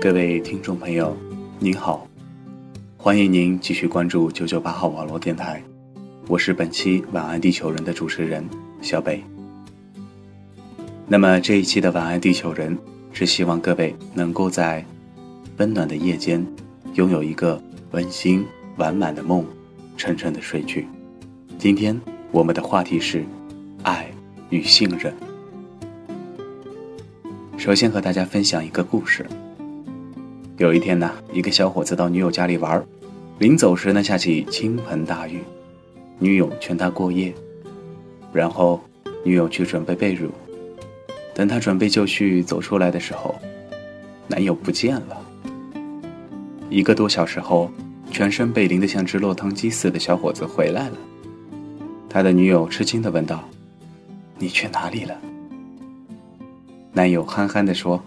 各位听众朋友，您好，欢迎您继续关注九九八号网络电台，我是本期晚安地球人的主持人小北。那么这一期的晚安地球人是希望各位能够在温暖的夜间拥有一个温馨完满的梦，沉沉的睡去。今天我们的话题是爱与信任。首先和大家分享一个故事。有一天呢，一个小伙子到女友家里玩，临走时呢，下起倾盆大雨，女友劝他过夜，然后女友去准备被褥，等他准备就绪走出来的时候，男友不见了。一个多小时后，全身被淋得像只落汤鸡似的小伙子回来了，他的女友吃惊地问道：“你去哪里了？”男友憨憨地说：“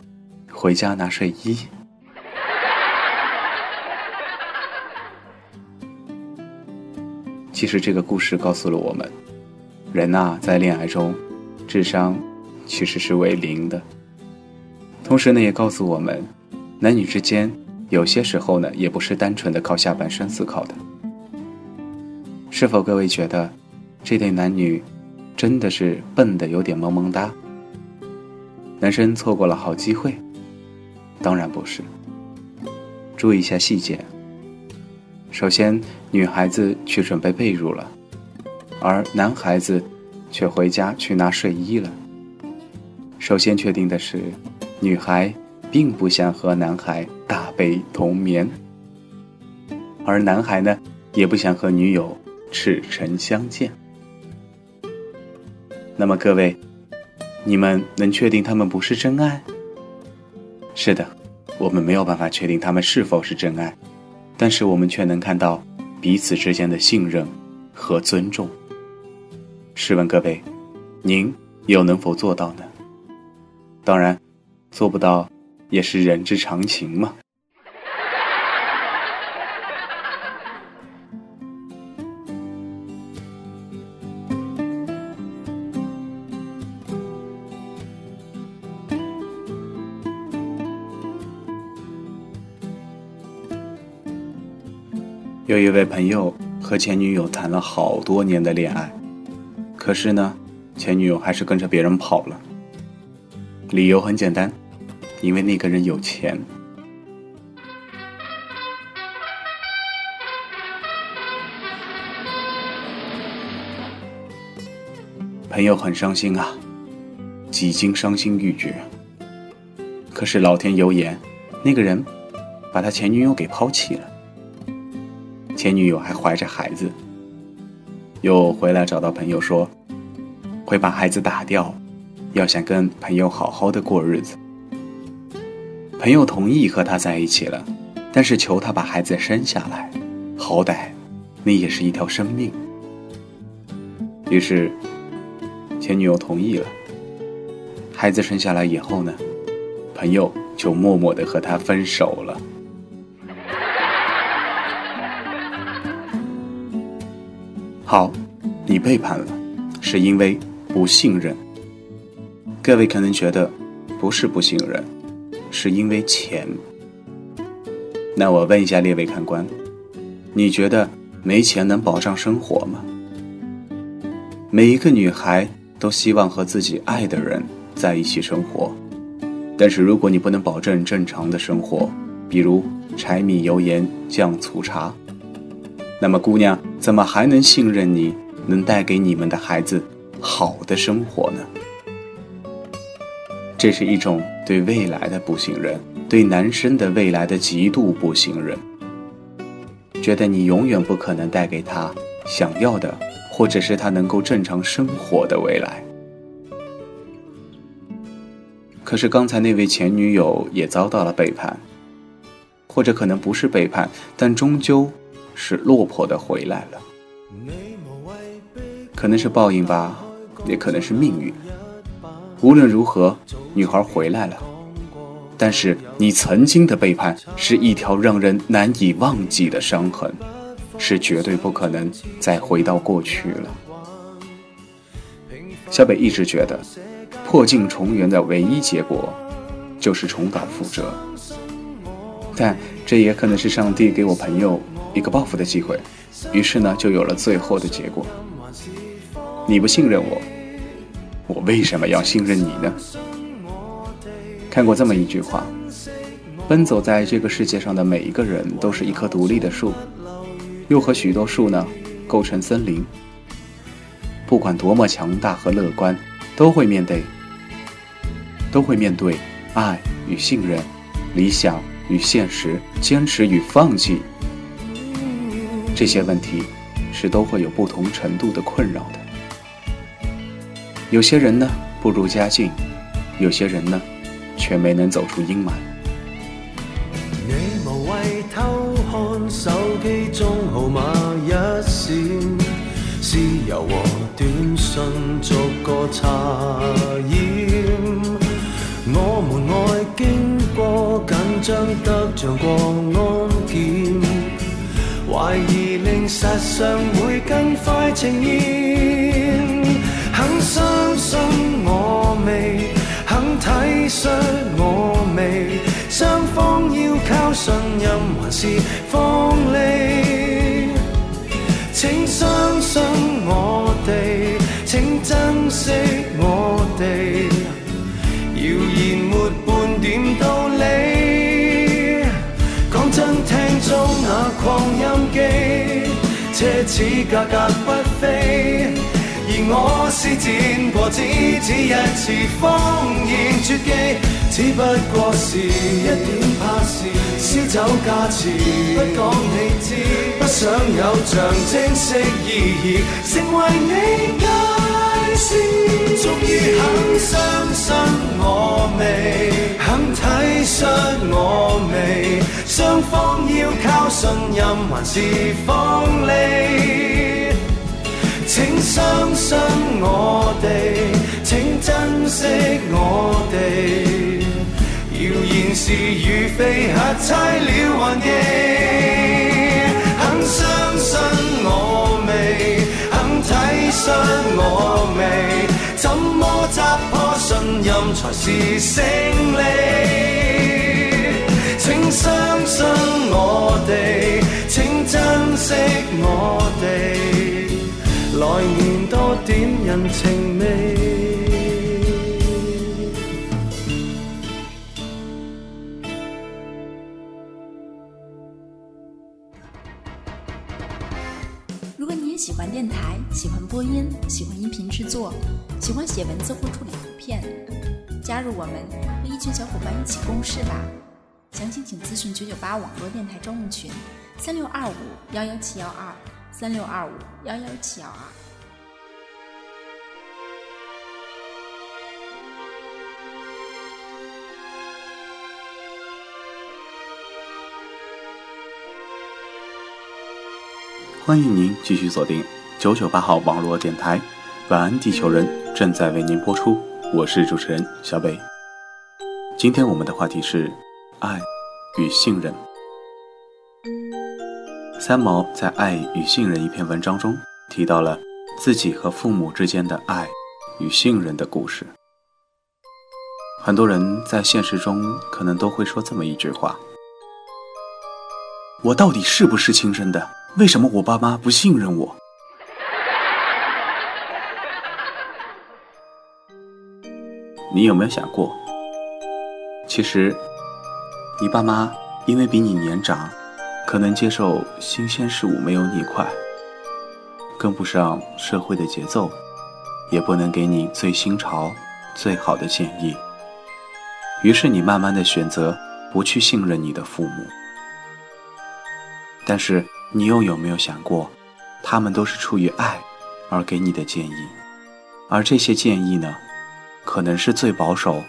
回家拿睡衣。”其实这个故事告诉了我们，人呐在恋爱中，智商其实是为零的。同时呢，也告诉我们，男女之间有些时候呢，也不是单纯的靠下半身思考的。是否各位觉得，这对男女真的是笨的有点萌萌哒？男生错过了好机会？当然不是。注意一下细节。首先，女孩子去准备被褥了，而男孩子却回家去拿睡衣了。首先确定的是，女孩并不想和男孩大被同眠，而男孩呢，也不想和女友赤诚相见。那么各位，你们能确定他们不是真爱？是的，我们没有办法确定他们是否是真爱。但是我们却能看到彼此之间的信任和尊重。试问各位，您又能否做到呢？当然，做不到也是人之常情嘛。一位朋友和前女友谈了好多年的恋爱，可是呢，前女友还是跟着别人跑了。理由很简单，因为那个人有钱。朋友很伤心啊，几经伤心欲绝。可是老天有眼，那个人把他前女友给抛弃了。前女友还怀着孩子，又回来找到朋友说，会把孩子打掉，要想跟朋友好好的过日子。朋友同意和他在一起了，但是求他把孩子生下来，好歹那也是一条生命。于是前女友同意了。孩子生下来以后呢，朋友就默默的和他分手了。好，你背叛了，是因为不信任。各位可能觉得不是不信任，是因为钱。那我问一下列位看官，你觉得没钱能保障生活吗？每一个女孩都希望和自己爱的人在一起生活，但是如果你不能保证正常的生活，比如柴米油盐酱醋茶。那么，姑娘怎么还能信任你，能带给你们的孩子好的生活呢？这是一种对未来的不信任，对男生的未来的极度不信任。觉得你永远不可能带给他想要的，或者是他能够正常生活的未来。可是刚才那位前女友也遭到了背叛，或者可能不是背叛，但终究是落魄的回来了。可能是报应吧，也可能是命运。无论如何，女孩回来了。但是你曾经的背叛是一条让人难以忘记的伤痕，是绝对不可能再回到过去了。小北一直觉得，破镜重圆的唯一结果就是重蹈覆辙，但这也可能是上帝给我朋友一个报复的机会，于是呢，就有了最后的结果。你不信任我，我为什么要信任你呢？看过这么一句话：奔走在这个世界上的每一个人都是一棵独立的树，又和许多树呢构成森林。不管多么强大和乐观，都会面对，都会面对爱与信任、理想与现实、坚持与放弃这些问题，是都会有不同程度的困扰的。有些人呢步入家境，有些人呢。却没能走出阴霾。你无谓偷看手机中号码一闪，私邮和短信逐个查验。我们爱经过紧张得像过疑令实上会更快呈现。肯相信我未。肯体恤我未，双方要靠信任还是放利？请相信我哋，请珍惜我哋。谣言没半点道理。讲真，听中那扩音，奢侈价格不菲。而我施展过，只此一次谎言绝技，只不过是一点怕事，烧酒价钱不讲你知，不想有象征式意义，成为你界线。终于肯相信我未，肯体恤我未，双方要靠信任还是放利？请相信我哋，请珍惜我哋。谣言是与非，吓猜了还记。肯相信我未，肯体恤我未，怎么砸破信任才是胜利？相信我哋，请珍惜我哋。来年多点人情味。如果你也喜欢电台，喜欢播音，喜欢音频制作，喜欢写文字或处理图片，加入我们，和一群小伙伴一起共事吧。详情请咨询九九八网络电台招募群：三六二五幺幺七幺二。三六二五幺幺七幺二，欢迎您继续锁定九九八号网络电台，晚安地球人正在为您播出，我是主持人小北。今天我们的话题是爱与信任。三毛在《爱与信任》一篇文章中提到了自己和父母之间的爱与信任的故事。很多人在现实中可能都会说这么一句话：“我到底是不是亲生的？为什么我爸妈不信任我？”你有没有想过，其实你爸妈因为比你年长。可能接受新鲜事物没有你快，跟不上社会的节奏，也不能给你最新潮、最好的建议。于是你慢慢的选择不去信任你的父母。但是你又有没有想过，他们都是出于爱而给你的建议，而这些建议呢，可能是最保守、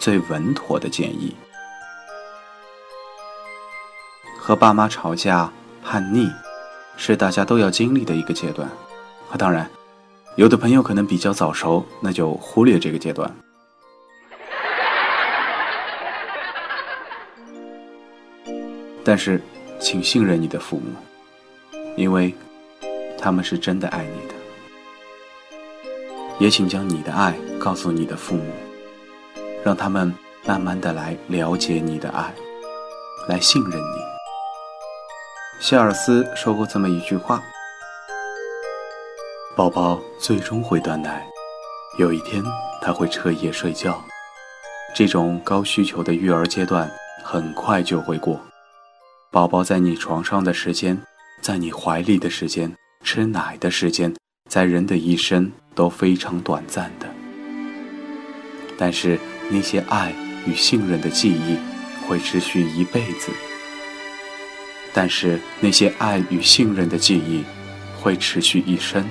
最稳妥的建议。和爸妈吵架、叛逆，是大家都要经历的一个阶段。啊，当然，有的朋友可能比较早熟，那就忽略这个阶段。但是，请信任你的父母，因为他们是真的爱你的。也请将你的爱告诉你的父母，让他们慢慢的来了解你的爱，来信任你。谢尔斯说过这么一句话：“宝宝最终会断奶，有一天他会彻夜睡觉。这种高需求的育儿阶段很快就会过。宝宝在你床上的时间，在你怀里的时间，吃奶的时间，在人的一生都非常短暂的。但是那些爱与信任的记忆，会持续一辈子。”但是那些爱与信任的记忆，会持续一生。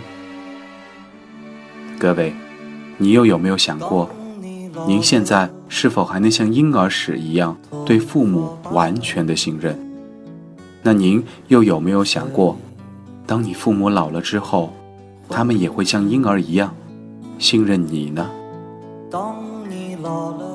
各位，你又有没有想过，您现在是否还能像婴儿时一样对父母完全的信任？那您又有没有想过，当你父母老了之后，他们也会像婴儿一样信任你呢？当你老了，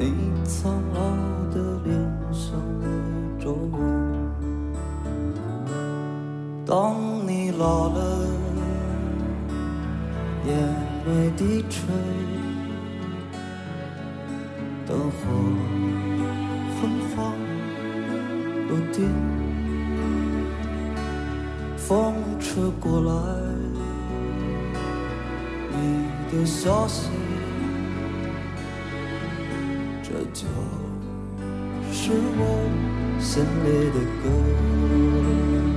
你苍老的脸上的皱纹，当你老了，眼眉低垂，灯火昏黄如电，风吹过来，你的消息。这就是我心里的歌。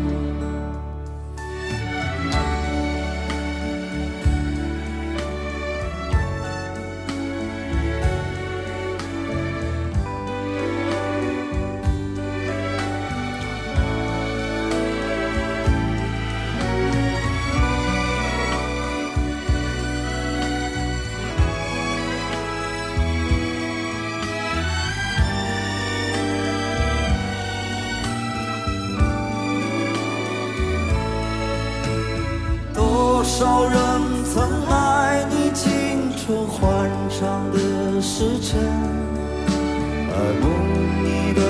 多少人曾爱你青春欢畅的时辰，爱慕你的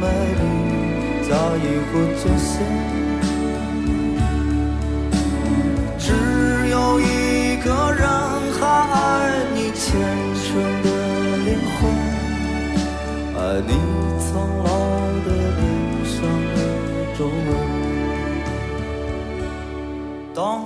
美丽，早已不作声。只有一个人还爱你虔诚的灵魂，爱你苍老的脸上的皱纹。当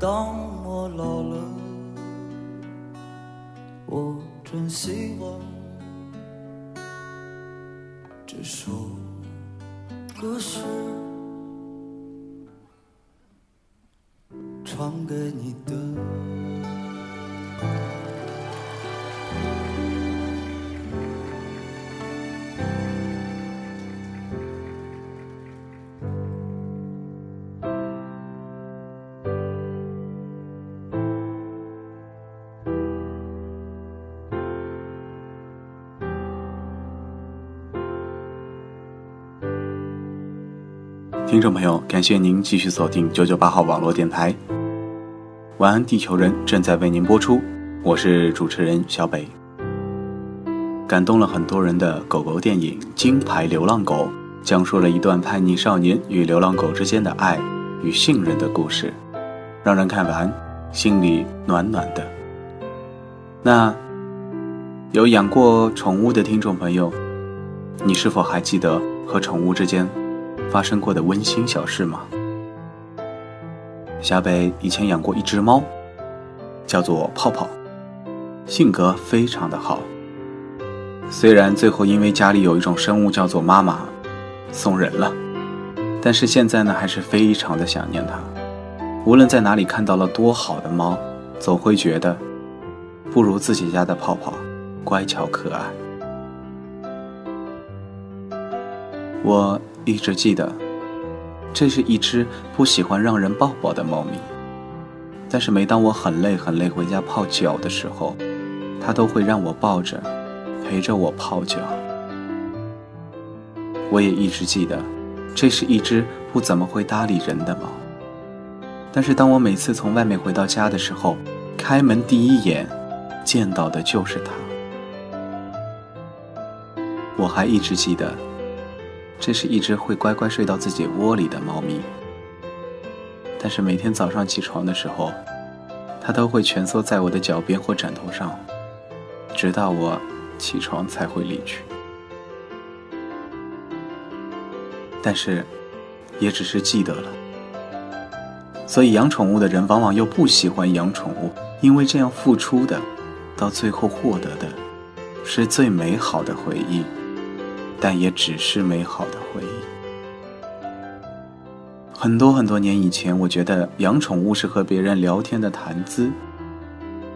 当我老了，我真希望这首歌是唱给你的。听众朋友，感谢您继续锁定九九八号网络电台。晚安，地球人正在为您播出，我是主持人小北。感动了很多人的狗狗电影《金牌流浪狗》，讲述了一段叛逆少年与流浪狗之间的爱与信任的故事，让人看完心里暖暖的。那有养过宠物的听众朋友，你是否还记得和宠物之间发生过的温馨小事吗？小北以前养过一只猫，叫做泡泡，性格非常的好。虽然最后因为家里有一种生物叫做妈妈送人了，但是现在呢还是非常的想念它。无论在哪里看到了多好的猫，总会觉得不如自己家的泡泡乖巧可爱。我一直记得，这是一只不喜欢让人抱抱的猫咪。但是每当我很累很累回家泡脚的时候，它都会让我抱着。陪着我泡脚，我也一直记得，这是一只不怎么会搭理人的猫。但是当我每次从外面回到家的时候，开门第一眼见到的就是它。我还一直记得，这是一只会乖乖睡到自己窝里的猫咪。但是每天早上起床的时候，它都会蜷缩在我的脚边或枕头上，直到我。起床才会离去，但是，也只是记得了。所以养宠物的人往往又不喜欢养宠物，因为这样付出的，到最后获得的，是最美好的回忆，但也只是美好的回忆。很多很多年以前，我觉得养宠物是和别人聊天的谈资。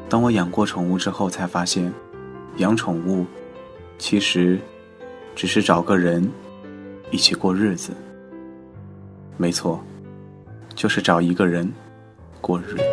当我养过宠物之后，才发现。养宠物，其实只是找个人一起过日子。没错，就是找一个人过日子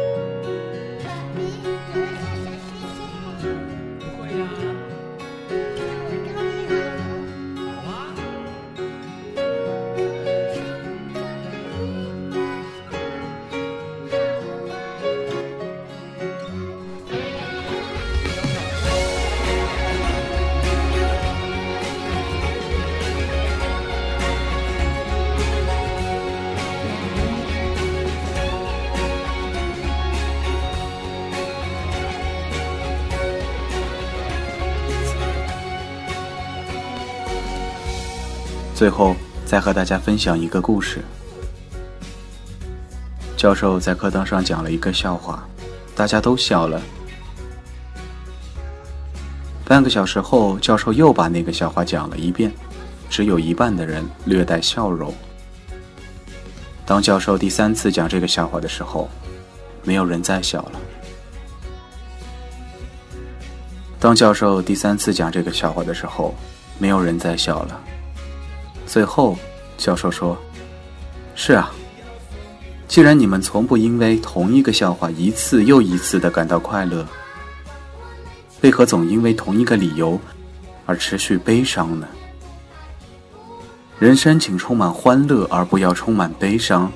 最后，再和大家分享一个故事。教授在课堂上讲了一个笑话，大家都笑了。半个小时后，教授又把那个笑话讲了一遍，只有一半的人略带笑容。当教授第三次讲这个笑话的时候，没有人再笑了。当教授第三次讲这个笑话的时候，没有人再笑了。最后，教授说：“是啊，既然你们从不因为同一个笑话一次又一次的感到快乐，为何总因为同一个理由而持续悲伤呢？人生请充满欢乐，而不要充满悲伤。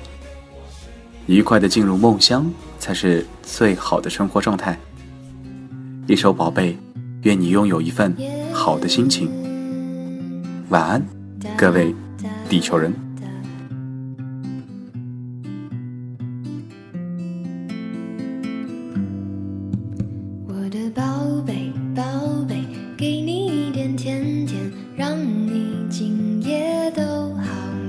愉快的进入梦乡才是最好的生活状态。一首《宝贝》，愿你拥有一份好的心情。晚安。”各位地球人。我的宝贝，宝贝，给你一点甜甜，让你今夜都好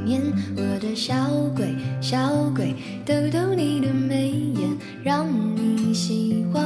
眠。我的小鬼，小鬼，逗逗你的眉眼，让你喜欢